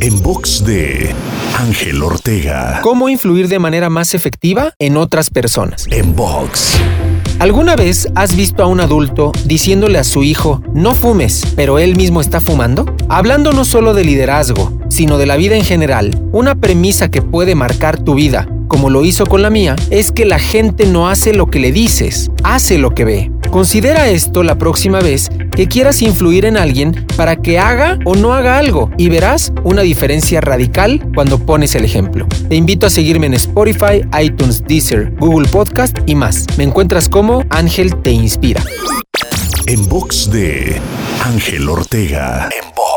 En box de Ángel Ortega. ¿Cómo influir de manera más efectiva en otras personas? En box. ¿Alguna vez has visto a un adulto diciéndole a su hijo, no fumes, pero él mismo está fumando? Hablando no solo de liderazgo, sino de la vida en general, una premisa que puede marcar tu vida, como lo hizo con la mía, es que la gente no hace lo que le dices, hace lo que ve. Considera esto la próxima vez que quieras influir en alguien para que haga o no haga algo y verás una diferencia radical cuando pones el ejemplo. Te invito a seguirme en Spotify, iTunes, Deezer, Google Podcast y más. Me encuentras como Ángel Te Inspira. En box de Ángel Ortega. En.